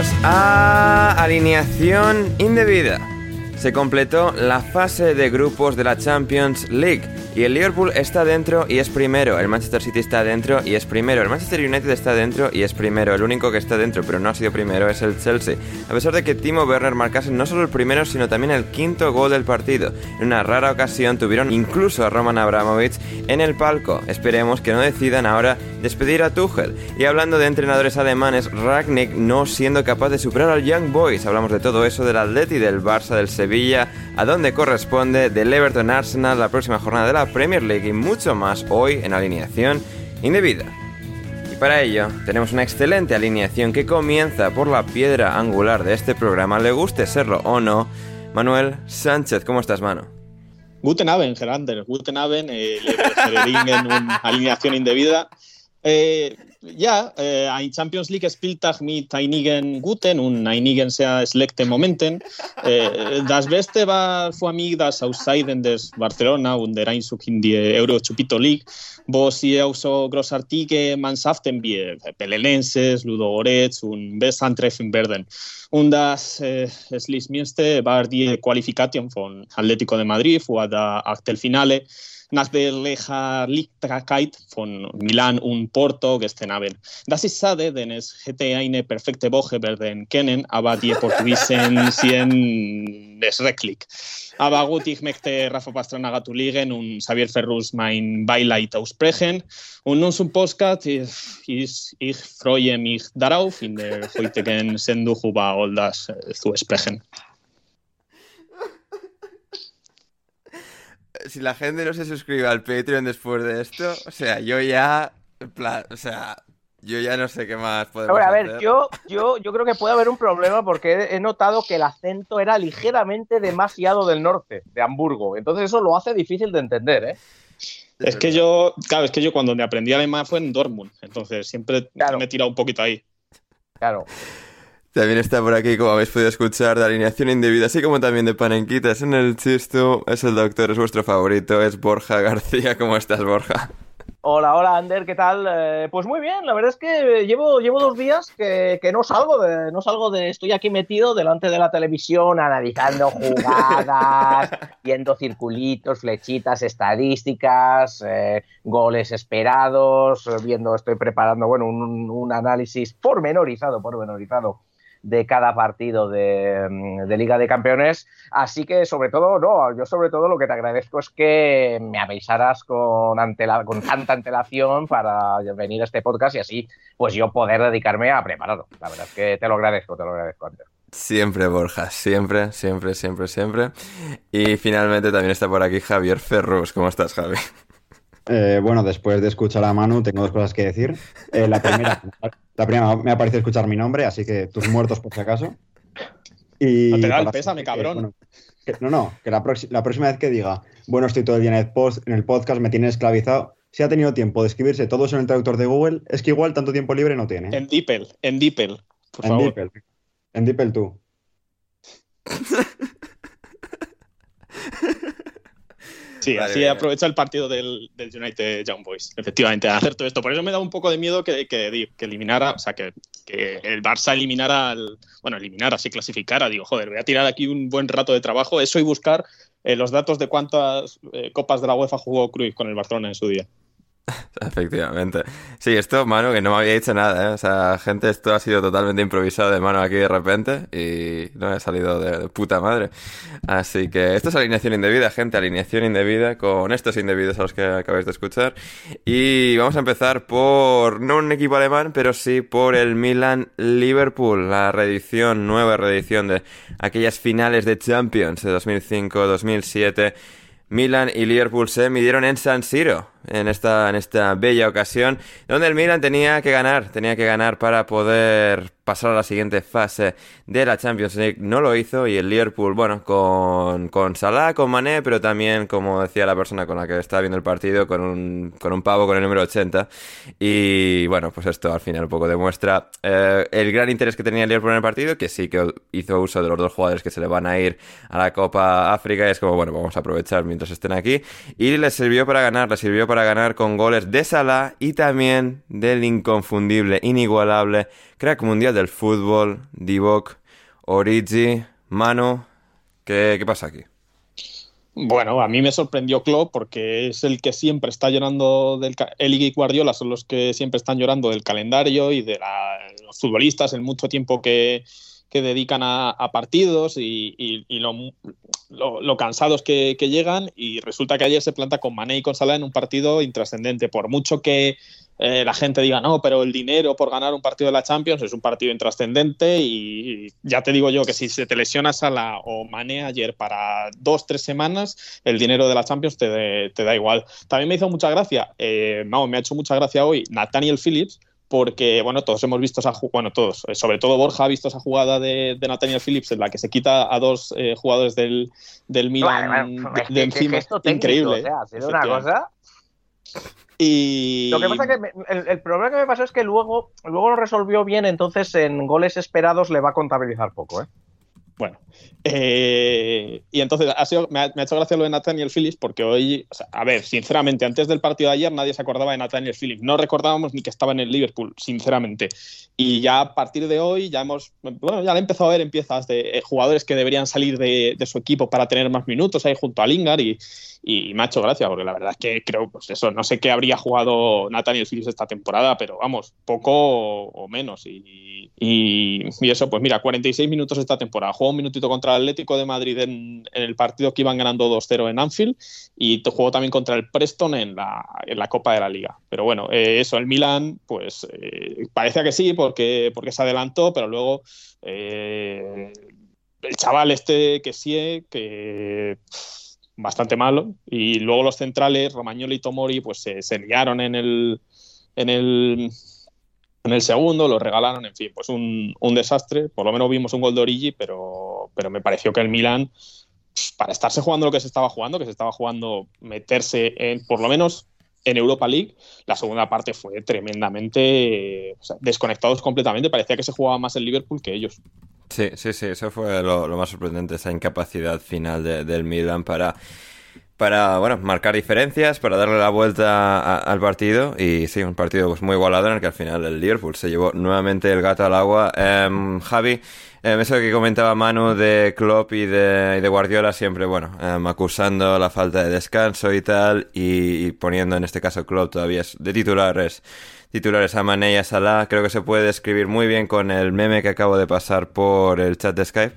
Bienvenidos a Alineación Indebida. Se completó la fase de grupos de la Champions League y el Liverpool está dentro y es primero, el Manchester City está dentro y es primero, el Manchester United está dentro y es primero, el único que está dentro pero no ha sido primero es el Chelsea, a pesar de que Timo Werner marcase no solo el primero sino también el quinto gol del partido. En una rara ocasión tuvieron incluso a Roman Abramovich en el palco. Esperemos que no decidan ahora despedir a Tuchel. Y hablando de entrenadores alemanes, Ragnick no siendo capaz de superar al Young Boys. Hablamos de todo eso del Atleti, del Barça, del Sevilla, a dónde corresponde, del Everton Arsenal, la próxima jornada de la Premier League y mucho más hoy en alineación indebida. Y para ello tenemos una excelente alineación que comienza por la piedra angular de este programa, le guste serlo o no. Manuel Sánchez, ¿cómo estás, mano? Guten Abend, Gerander. Guten Abend. Eh, en una alineación indebida. E, ja, eh, e, ein Champions League espiltag mit einigen guten un einigen sea selecte momenten. E, das beste ba fu amig das ausaiden des Barcelona und der Einzug indie Euro Chupito League. Bo si auso gros artige mansaften bie pelelenses, ludo goretz und bes antreffen werden. Und das eh, es lis mieste bar die qualification von Atletico de Madrid fu a da achtelfinale. finale der Legerlichkeit von Milan und Porto gestern Abend. Das ist schade, denn es hätte eine perfekte Woche werden können, aber die Portugiesen sind schrecklich. Aber gut, ich möchte Rafa Pastrana gratulieren und Xavier Ferrus mein Beileid aussprechen. Und nun zum Postcard. Ich, ich, ich freue mich darauf, in der heutigen Sendung über all das zu sprechen. Si la gente no se suscribe al Patreon después de esto, o sea, yo ya, plan, o sea, yo ya no sé qué más podemos Ahora, a ver, hacer. yo, yo, yo creo que puede haber un problema porque he, he notado que el acento era ligeramente demasiado del norte, de Hamburgo. Entonces eso lo hace difícil de entender, ¿eh? Es que yo, claro, es que yo cuando me aprendí alemán fue en Dortmund, entonces siempre Claro. me he tirado un poquito ahí. Claro. También está por aquí, como habéis podido escuchar, de alineación indebida, así como también de panenquitas en el chistu. Es el doctor, es vuestro favorito, es Borja García. ¿Cómo estás, Borja? Hola, hola, Ander, ¿qué tal? Eh, pues muy bien, la verdad es que llevo, llevo dos días que, que no salgo de, no salgo de, estoy aquí metido delante de la televisión analizando jugadas, viendo circulitos, flechitas, estadísticas, eh, goles esperados, viendo, estoy preparando, bueno, un, un análisis pormenorizado, pormenorizado de cada partido de, mm, de Liga de Campeones. Así que, sobre todo, no, yo sobre todo lo que te agradezco es que me avisaras con, antela- con tanta antelación para venir a este podcast y así, pues yo poder dedicarme a prepararlo. La verdad es que te lo agradezco, te lo agradezco antes. Siempre, Borja, siempre, siempre, siempre, siempre. Y finalmente también está por aquí Javier Ferrus. ¿Cómo estás, Javi? Eh, bueno, después de escuchar a Manu, tengo dos cosas que decir. Eh, la, primera, la primera, me ha parecido escuchar mi nombre, así que tus muertos por si acaso. Y no te da el pésame, cabrón. no, no, que la, próxima vez que diga, bueno, estoy todo el día en el, post, en el podcast, me tiene esclavizado. Si ha tenido tiempo de escribirse todos en el traductor de Google, es que igual tanto tiempo libre no tiene. En DeepL, en DeepL, por en favor. En DeepL tú. Sí, así aprovecha el partido del, United Young Boys, efectivamente, a hacer todo esto. Por eso me da un poco de miedo que, que, eliminara, o sea, que, el Barça eliminara, bueno, eliminara, así clasificara. Digo, joder, voy a tirar aquí un buen rato de trabajo, eso y buscar eh, los datos de cuántas eh, copas de la UEFA jugó Cruyff con el Barcelona en su día. Efectivamente. Sí, esto, mano, que no me había dicho nada, ¿eh? O sea, gente, esto ha sido totalmente improvisado de mano aquí de repente y no he salido de, puta madre. Así que esto es alineación indebida, gente, alineación indebida con estos indebidos a los que acabáis de escuchar. Y vamos a empezar por, no un equipo alemán, pero sí por el Milan-Liverpool, la reedición, nueva reedición de aquellas finales de Champions de 2005-2007. Milan y Liverpool se midieron en San Siro en esta, en esta bella ocasión, donde el Milan tenía que ganar, tenía que ganar para poder pasar a la siguiente fase de la Champions League. No lo hizo y el Liverpool, bueno, con, con Salah, con Mané, pero también, como decía la persona con la que estaba viendo el partido, con un, con un pavo con el número 80. Y bueno, pues esto al final un poco demuestra eh, el gran interés que tenía el Liverpool en el partido, que sí que hizo uso de los dos jugadores que se le van a ir a la Copa África y es como, bueno, vamos a aprovechar mientras estén aquí. Y les sirvió para ganar, les sirvió para ganar con goles de Salah y también del inconfundible, inigualable crack mundial del fútbol, Divock, Origi, Mano. ¿Qué, ¿Qué pasa aquí? Bueno, a mí me sorprendió Klopp porque es el que siempre está llorando del él y Guardiola son los que siempre están llorando del calendario y de los futbolistas el mucho tiempo que, que dedican a, partidos y, lo, cansados que, llegan y resulta que ayer se planta con Mané y con Salah en un partido intrascendente. Por mucho que eh, la gente diga, no, pero el dinero por ganar un partido de la Champions es un partido intrascendente y ya te digo yo que si se te lesiona Salah o Mané ayer para dos, tres semanas, el dinero de la Champions te, da igual. También me hizo mucha gracia, eh, no, me ha hecho mucha gracia hoy Nathaniel Phillips, porque, bueno, todos hemos visto esa bueno, todos, eh, sobre todo Borja ha visto esa jugada de, de Nathaniel Phillips en la que se quita a dos eh, jugadores del, del Milan de, encima. increíble. ha sido una cosa. Y... Lo que pasa que el, problema que me pasó es que luego, luego lo resolvió bien, entonces en goles esperados le va a contabilizar poco, ¿eh? Bueno, eh, y entonces ha sido, me, ha, hecho gracia lo de Nathaniel Phillips porque hoy, a ver, sinceramente, antes del partido de ayer nadie se acordaba de Nathaniel Phillips. No recordábamos ni que estaba en el Liverpool, sinceramente. Y ya a partir de hoy ya hemos, bueno, ya le he empezado a ver en piezas de eh, jugadores que deberían salir de, su equipo para tener más minutos ahí junto a Lingard y, me ha hecho gracia porque la verdad es que creo, pues eso, no sé qué habría jugado Nathaniel Phillips esta temporada, pero vamos, poco o, menos. Y, y, eso, pues mira, 46 minutos esta temporada. Un minutito contra el Atlético de Madrid en, el partido que iban ganando 2-0 en Anfield y jugó también contra el Preston en la, en la Copa de la Liga. Pero bueno, eh, eso, el Milan, pues eh, parecía que sí porque, porque se adelantó, pero luego... Eh, el chaval este que sí, que bastante malo. Y luego los centrales, Romagnoli y Tomori, pues se, liaron en el, en el en el segundo, lo regalaron, en fin, pues un, desastre. Por lo menos vimos un gol de Origi, pero, pero me pareció que el Milan, para estarse jugando lo que se estaba jugando, que se estaba jugando meterse en, por lo menos en Europa League, la segunda parte fue tremendamente desconectados completamente. Parecía que se jugaba más el Liverpool que ellos. Sí, sí, sí, eso fue lo, más sorprendente, esa incapacidad final del Milan para para bueno, marcar diferencias, para darle la vuelta al partido. Y sí, un partido pues, muy igualado en el que al final el Liverpool se llevó nuevamente el gato al agua. Em, Javi, em, eso que comentaba Manu de Klopp y de, Guardiola, siempre bueno, em, acusando la falta de descanso y tal, y, poniendo en este caso Klopp todavía de titulares. Titulares a Mané y a Salah, creo que se puede describir muy bien con el meme que acabo de pasar por el chat de Skype.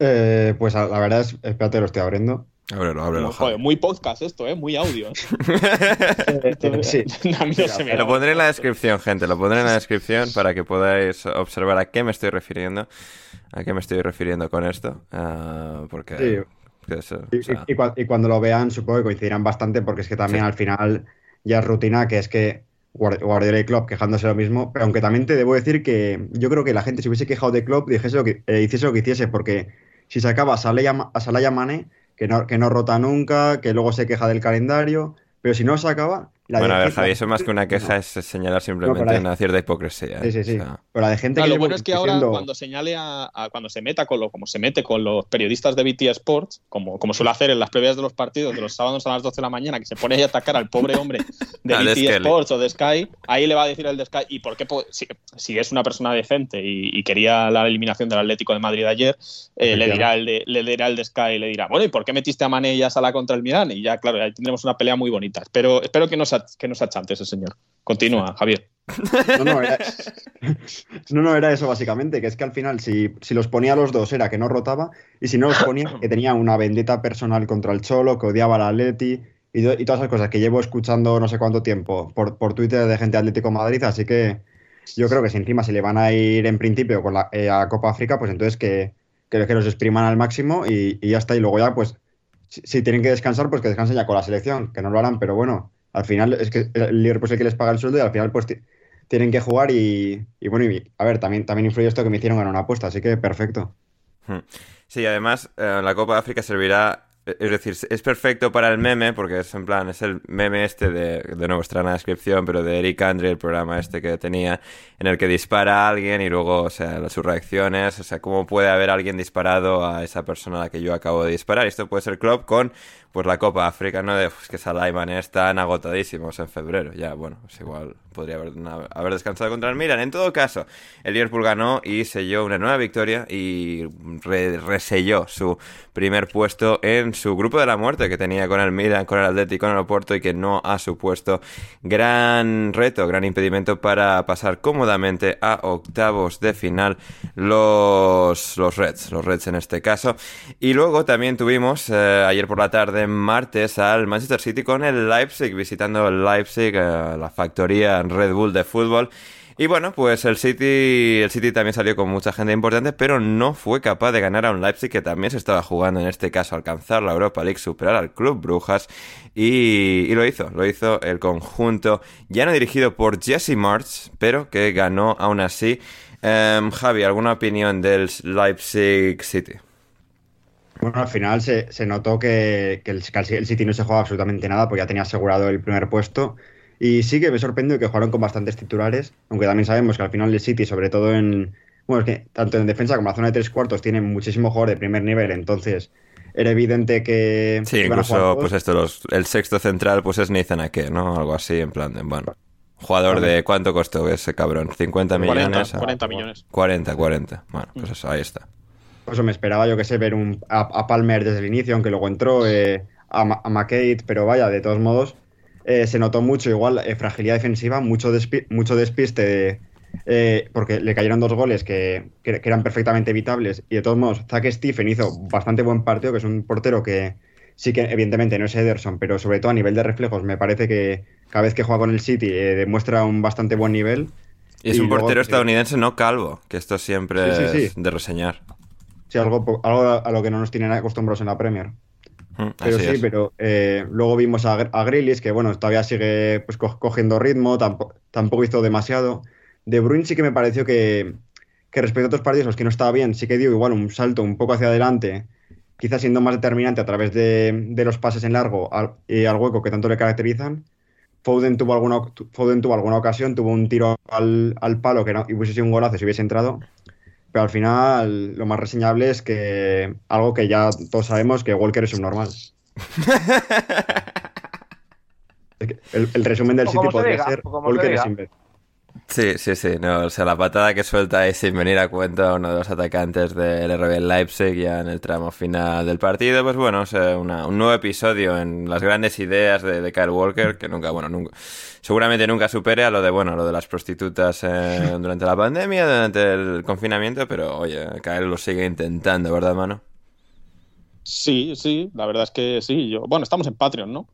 Eh, pues la verdad es, espérate, lo estoy abriendo. Ábrelo, ábrelo. Joder, muy podcast esto, ¿eh? Muy audio. Sí. A mí no se me Lo pondré en la descripción, gente. Lo pondré en la descripción para que podáis observar a qué me estoy refiriendo. A qué me estoy refiriendo con esto. Ah, porque. Sí. o Y, sea, y- y cua- y cuando lo vean, supongo que coincidirán bastante, porque es que también Sí. al final ya es rutina, que es que Guard- Guardiola y Klopp quejándose lo mismo, pero aunque también te debo decir que yo creo que la gente se hubiese quejado de Klopp, dijese lo que, eh, hiciese lo que hiciese, porque si sacaba a Salah y que no, que no rota nunca, que luego se queja del calendario, pero si no lo sacaba... La bueno, a de ver, gente- Javi, eso más que una queja es señalar simplemente la de- una cierta hipocresía. ¿eh? Sí, sí, sí. O sea, Pero la de gente Claro, que lo bueno es que ahora diciendo- cuando señale a, a- cuando se meta con lo como se mete con los periodistas de BT Sports, como, como suele hacer en las previas de los partidos de los sábados a las 12 de la mañana, que se pone ahí a atacar al pobre hombre de de BT. Sports o de Sky, ahí le va a decir el de Sky, ¿y por qué po- si, si es una persona decente y, y quería la eliminación del Atlético de Madrid ayer, eh, le dirá el de le dirá el de Sky y le dirá, bueno, ¿y por qué metiste a Mané y a Salah contra el Milán? Y ya, claro, ahí tendremos una pelea muy bonita. Pero espero que no se, ach- que no se achante ese señor. Continúa, Javier. No, no, era, no, no, era eso básicamente, que es que al final si, si los ponía a los dos era que no rotaba y si no los ponía que tenía una vendetta personal contra el Cholo, que odiaba al Atleti y, y todas esas cosas que llevo escuchando no sé cuánto tiempo por, por Twitter de gente de Atlético Madrid, así que yo creo que si encima se le van a ir en principio con la, eh, a Copa África, pues entonces que, que, que los expriman al máximo y, y ya está, y luego ya pues si, si tienen que descansar, pues que descansen ya con la selección, que no lo harán, pero bueno, al final es que el Liverpool es el que les paga el sueldo y al final pues ti- tienen que jugar y, y bueno, y, a ver, también, también influye esto que me hicieron ganar una apuesta, así que perfecto. Hmm. Sí, además eh, la Copa de África servirá, eh, es decir, es perfecto para el meme, porque es en plan, es el meme este de, de nuevo en la descripción, pero de Eric Andre, el programa este que tenía, en el que dispara a alguien y luego, o sea, sus reacciones, o sea, cómo puede haber alguien disparado a esa persona a la que yo acabo de disparar. Esto puede ser Klopp con, pues, la Copa África, ¿no? De, pues, que Salah y Mané están agotadísimos en febrero. Ya, bueno, pues igual podría haber, haber descansado contra el Milan. En todo caso, el Liverpool ganó y selló una nueva victoria y re- reselló su primer puesto en su grupo de la muerte que tenía con el Milan, con el Atlético, con el Oporto y que no ha supuesto gran reto, gran impedimento para pasar cómodamente a octavos de final los, los Reds, los Reds en este caso. Y luego también tuvimos eh, ayer por la tarde, martes, al Manchester City con el Leipzig, visitando el Leipzig, eh, la factoría Red Bull de fútbol. Y bueno, pues el City, el City también salió con mucha gente importante, pero no fue capaz de ganar a un Leipzig que también se estaba jugando, en este caso, alcanzar la Europa League, superar al Club Brujas, y, lo hizo, lo hizo el conjunto, ya no dirigido por Jesse March, pero que ganó aún así. Em, Javi, ¿alguna opinión del Leipzig City? Bueno, al final se, se notó que, que el, que el City no se jugaba absolutamente nada porque ya tenía asegurado el primer puesto. Y sí que me sorprendió que jugaron con bastantes titulares, aunque también sabemos que al final el City, sobre todo en. Bueno, es que tanto en defensa como en la zona de tres cuartos, tiene muchísimo jugador de primer nivel, entonces era evidente que. Sí, a incluso, pues esto, los- el sexto central, pues es Nathan Ake, ¿no? Algo así, en plan de, bueno. Jugador de, ¿cuánto costó ese cabrón? ¿50 40, millones? 40 millones. 40, 40. Bueno, pues eso, ahí está. Eso me esperaba, yo que sé, ver un, a, a Palmer desde el inicio, aunque luego entró, eh, a, a McCade, pero vaya, de todos modos, eh, se notó mucho, igual, eh, fragilidad defensiva, mucho, despi- mucho despiste, de- porque le cayeron dos goles que, que- que eran perfectamente evitables, y de todos modos, Zack Stephen hizo bastante buen partido, que es un portero que sí que evidentemente no es Ederson, pero sobre todo a nivel de reflejos, me parece que cada vez que juega con el City demuestra un bastante buen nivel. Y es Y un luego, portero estadounidense no calvo, que esto siempre Sí, sí, sí. es de reseñar. Sí, algo, algo a lo que no nos tienen acostumbrados en la Premier. Mm, Pero sí, es. pero eh, luego vimos a, a Grealish, que bueno, todavía sigue pues, co- cogiendo ritmo, tampoco, tampoco hizo demasiado. De Bruyne sí que me pareció que, que respecto a otros partidos en los que no estaba bien, sí que dio igual un salto un poco hacia adelante, quizás siendo más determinante a través de, de los pases en largo al, y al hueco que tanto le caracterizan. Foden tuvo alguna, Foden tuvo alguna ocasión, tuvo un tiro al, al palo que no, y hubiese sido un golazo si hubiese entrado. Pero al final lo más reseñable es que algo que ya todos sabemos que Walker es un normal. El, el resumen del O City podría diga, ser Walker es imbécil. Sí, sí, sí. No, o sea, la patada que suelta ahí sin venir a cuenta uno de los atacantes del RB Leipzig ya en el tramo final del partido. Pues bueno, o sea, una- un nuevo episodio en las grandes ideas de, de Kyle Walker, que nunca, bueno, nunca, seguramente nunca supere a lo de, bueno, lo de las prostitutas eh, durante la pandemia, durante el confinamiento, pero oye, Kyle lo sigue intentando, ¿verdad, mano? Sí, sí, la verdad es que sí. Yo, bueno, estamos en Patreon, ¿no?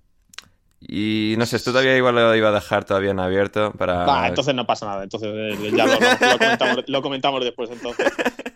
Y no sé, esto todavía igual lo iba a dejar todavía en abierto para... Va, entonces no pasa nada, entonces eh, ya lo, lo comentamos, lo comentamos después entonces.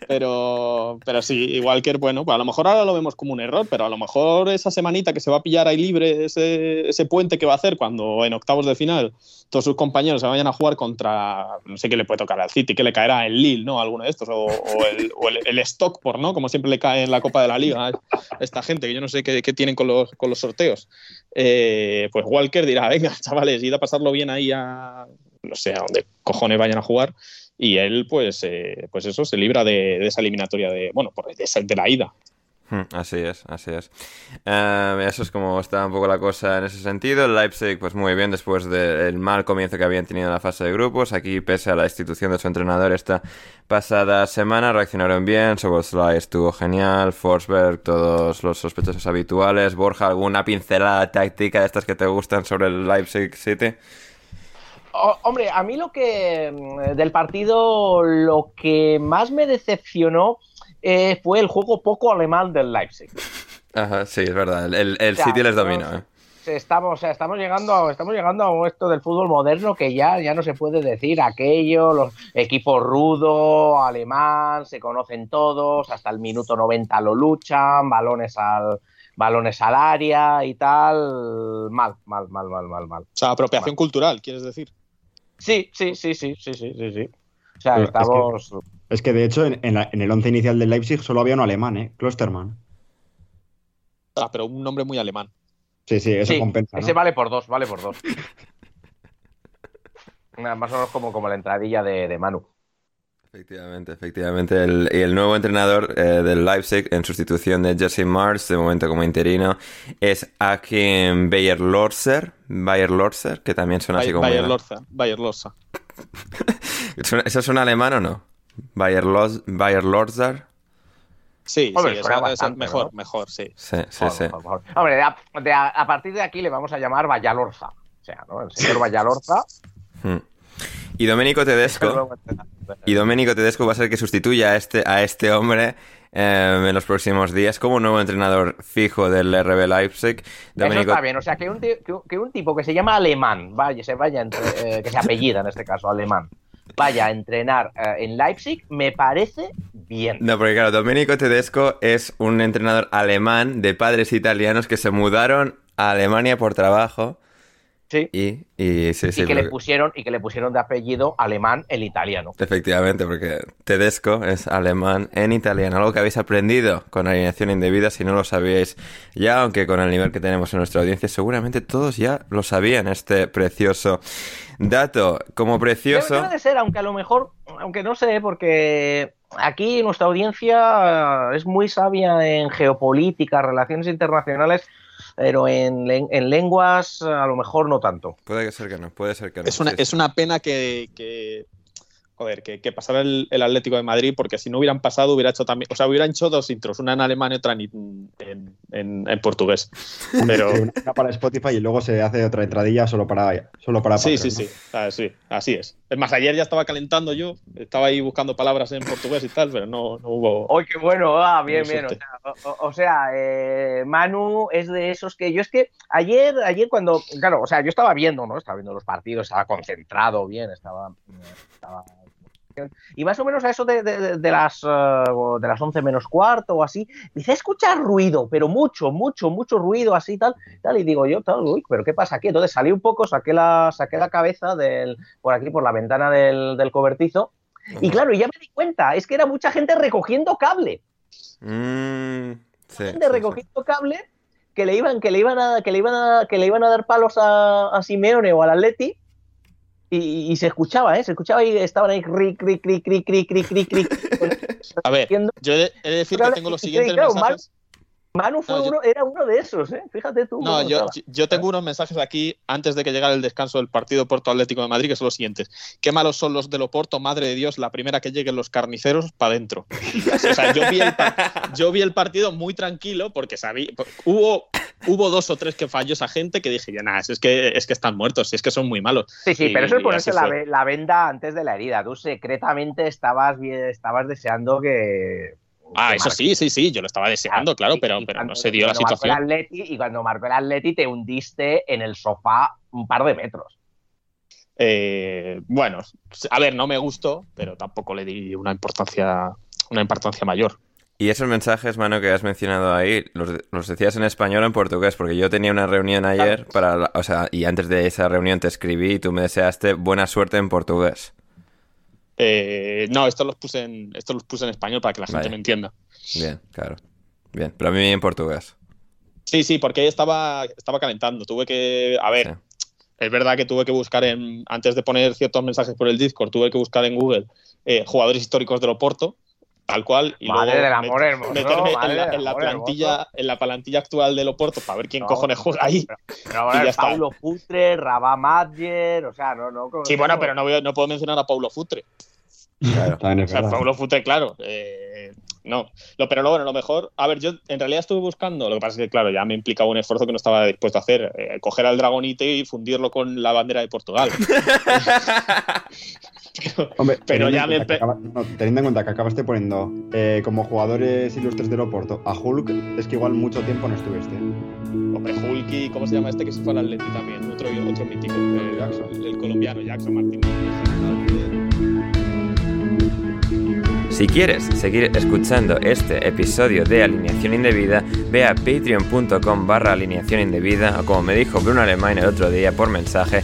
Pero, pero sí, igual que, bueno, pues a lo mejor ahora lo vemos como un error, pero a lo mejor esa semanita que se va a pillar ahí libre, ese, ese puente que va a hacer cuando en octavos de final todos sus compañeros se vayan a jugar contra, no sé qué le puede tocar al City, que le caerá el Lille, ¿no? Alguno de estos, o, o el, o el, el Stockport, ¿no? Como siempre le cae en la Copa de la Liga a esta gente, que yo no sé qué, qué tienen con los, con los sorteos. Eh, pues Walker dirá, venga, chavales, id a pasarlo bien ahí a, no sé, a donde cojones vayan a jugar. Y él, pues, eh, pues eso, se libra de, de, esa eliminatoria de, bueno, de, de la ida. Hmm, así es, así es. Uh, eso es como está un poco la cosa en ese sentido. El Leipzig, pues muy bien, después del mal comienzo que habían tenido en la fase de grupos. Aquí, pese a la institución de su entrenador esta pasada semana, reaccionaron bien. Soboslai estuvo genial. Forsberg, todos los sospechosos habituales. Borja, ¿alguna pincelada táctica de estas que te gustan sobre el Leipzig City? Oh, hombre, a mí lo que del partido, lo que más me decepcionó eh, fue el juego poco alemán del Leipzig. Ajá, sí, es verdad. El, el o sea, City les dominó. ¿eh? Estamos, o sea, estamos llegando, a, estamos llegando a esto del fútbol moderno que ya, ya no se puede decir aquello, los equipos rudo, alemán, se conocen todos, hasta el minuto 90 lo luchan, balones al, balones al área y tal. Mal, mal, mal, mal, mal, mal. O sea, apropiación mal. cultural, ¿quieres decir? Sí, sí, sí, sí, sí, sí, sí, sí. O sea, Pero estamos. Es que, es que, de hecho, en, en, la, en, el once inicial del Leipzig solo había un alemán, ¿eh? Klosterman. Ah, pero un nombre muy alemán. Sí, sí, eso sí, compensa. ¿no? Ese vale por dos, vale por dos. Más o menos como, como la entradilla de, de Manu. Efectivamente, efectivamente. El, y el nuevo entrenador eh, del Leipzig en sustitución de Jesse Mars, de momento como interino, es Akim Bayer Lorzer, Bayer Lorzer, que también suena así como. Bayer Lorza, Bayer Lorza. ¿Eso es un alemán o no? Bayer, Los, Bayer Lorzer. Sí, Hombre, sí, eso, bastante, eso mejor, ¿no? mejor, sí. Sí, sí, sí. Hombre, de a, de a, a, partir de aquí le vamos a llamar Vallalorza. O sea, ¿no? El señor Vallalorza. Y Domenico Tedesco. y Domenico Tedesco va a ser que sustituya a este, a este hombre eh, en los próximos días como nuevo entrenador fijo del RB Leipzig. Domenico... Eso está bien, o sea, que un, que, que un tipo que se llama alemán, vaya, se vaya, entre, eh, que se apellida en este caso, alemán, vaya a entrenar eh, en Leipzig, me parece bien. No, porque claro, Domenico Tedesco es un entrenador alemán de padres italianos que se mudaron a Alemania por trabajo. Sí. Y, y, sí, y sí, que le pusieron y que le pusieron de apellido alemán el italiano. Efectivamente, porque Tedesco es alemán en italiano, algo que habéis aprendido con alineación indebida si no lo sabíais ya, aunque con el nivel que tenemos en nuestra audiencia seguramente todos ya lo sabían, este precioso dato. Como precioso... Debe, debe de ser, aunque a lo mejor, aunque no sé, porque aquí nuestra audiencia es muy sabia en geopolítica, relaciones internacionales, pero en, en, lenguas a lo mejor no tanto. Puede ser que no, puede ser que no. Es una, sí, es una pena que, que joder, que, que pasara el, el, Atlético de Madrid, porque si no hubieran pasado, hubiera hecho también, o sea, hubieran hecho dos intros, una en alemán y otra en, en, en, en portugués. Pero... Una para Spotify y luego se hace otra entradilla solo para solo para Sí, Patreon, sí, ¿no? sí, ah, sí, así es. Es más, ayer ya estaba calentando yo, estaba ahí buscando palabras en portugués y tal, pero no, no hubo. ¡Ay, qué bueno! Ah, bien, bien. O sea, o, o sea eh, Manu es de esos que yo es que ayer, ayer cuando, claro, o sea, yo estaba viendo, ¿no? Estaba viendo los partidos, estaba concentrado bien, estaba, estaba y más o menos a eso de, de, de las, uh, de las 11 menos cuarto o así, a escuchar ruido, pero mucho, mucho, mucho ruido así tal, tal y digo yo, tal, uy, pero ¿qué pasa aquí? Entonces salí un poco, saqué la, saqué la cabeza del, por aquí, por la ventana del, del cobertizo, y claro, ya me di cuenta, es que era mucha gente recogiendo cable. Mm, sí, gente sí, recogiendo sí. cable que le iban, que le iban a, que le iban a, que le iban a dar palos a, a Simeone o al Atleti y, y, se escuchaba, ¿eh? Se escuchaba y estaban ahí cri, cri, cri, cri, cri, cri, cri, cri. A ver, yo he de decir que tengo los siguientes claro, mensajes. Manu fue no, yo... uno, era uno de esos, ¿eh? Fíjate tú. No, yo, yo, tengo unos mensajes aquí antes de que llegara el descanso del partido Porto Atlético de Madrid, que son los siguientes. Qué malos son los de Loporto, madre de Dios, la primera que lleguen los carniceros para adentro. o sea, yo vi, el, yo vi el partido muy tranquilo porque sabía. Hubo, hubo dos o tres que falló esa gente que dije, ya nada, es que, es que están muertos, es que son muy malos. Sí, sí, y, pero eso es ponerse la, la, venda antes de la herida. Tú secretamente estabas, estabas deseando que Ah, que eso sí, sí, sí, yo lo estaba deseando, claro, y- pero, pero no se dio la situación. Atleti, y cuando marcó el Atleti te hundiste en el sofá un par de metros. Eh, bueno, a ver, no me gustó, pero tampoco le di una importancia, una importancia mayor. Y esos mensajes, mano, que has mencionado ahí, los, los decías en español o en portugués, porque yo tenía una reunión ayer para, o sea, y antes de esa reunión te escribí y tú me deseaste buena suerte en portugués. Eh, no, estos los puse en, estos los puse en español para que la gente Vaya. me entienda. Bien, claro. Bien, pero a mí en portugués. Sí, sí, porque estaba, estaba calentando. Tuve que, a ver, Sí. es verdad que tuve que buscar en, antes de poner ciertos mensajes por el Discord, tuve que buscar en Google eh, jugadores históricos del Oporto, tal cual, y Madre luego del amor met- hermoso, meterme madre en la, del en la amor plantilla, hermoso. en la plantilla actual del Oporto para ver quién No, cojones juega ahí. Pero bueno, Y ya está. Paulo Putre, Rabá Madjer, o sea, no, no. Sí, bueno, pero no, voy a- no puedo mencionar a Paulo Futre. Claro. También O sea. Paulo Futre, claro. eh, no. Lo, pero lo bueno, lo mejor. A ver, yo en realidad estuve buscando. Lo que pasa es que, claro, ya me implicaba un esfuerzo que no estaba dispuesto a hacer. eh, coger al Dragonite y fundirlo con la bandera de Portugal. Hombre, Pero teniendo ya en me acaba- no, teniendo en cuenta que acabaste poniendo eh, como jugadores ilustres del Oporto a Hulk, es que igual mucho tiempo no estuviste. Hombre, Hulky, ¿cómo se llama este que se fue al Atleti también? Otro, otro mítico. eh, Jackson. El, el colombiano, Jackson Martínez. Si quieres seguir escuchando este episodio de Alineación Indebida, ve a patreon.com barra alineación indebida o como me dijo Bruno Alemán el otro día por mensaje,